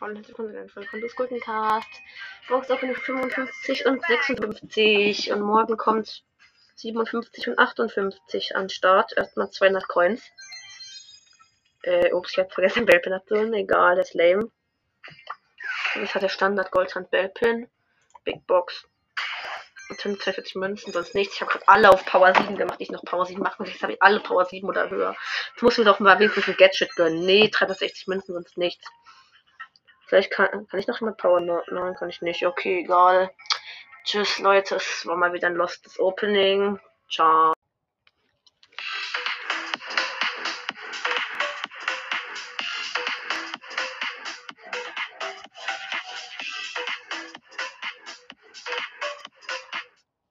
Und herzlich willkommen von Kondos Gurkencast. Box Opening 55 und 56. Und morgen kommt 57 und 58 an Start. Erstmal 200 Coins. Äh, ups, ich hab vergessen, Bellpin abzuholen. Egal, das ist lame. Das hat der Standard Goldhand Bellpin. Big Box. Und 42 Münzen, sonst nichts. Ich habe gerade alle auf Power 7 gemacht, die ich noch Power 7 machen. Jetzt habe ich alle Power 7 oder höher. Jetzt muss ich mir doch mal wenigstens ein Gadget gönnen. Nee, 360 Münzen, sonst nichts. Vielleicht kann, kann ich noch jemand Power 9? Nein, kann ich nicht. Okay, egal. Tschüss, Leute. Es war mal wieder ein lostes Opening. Ciao.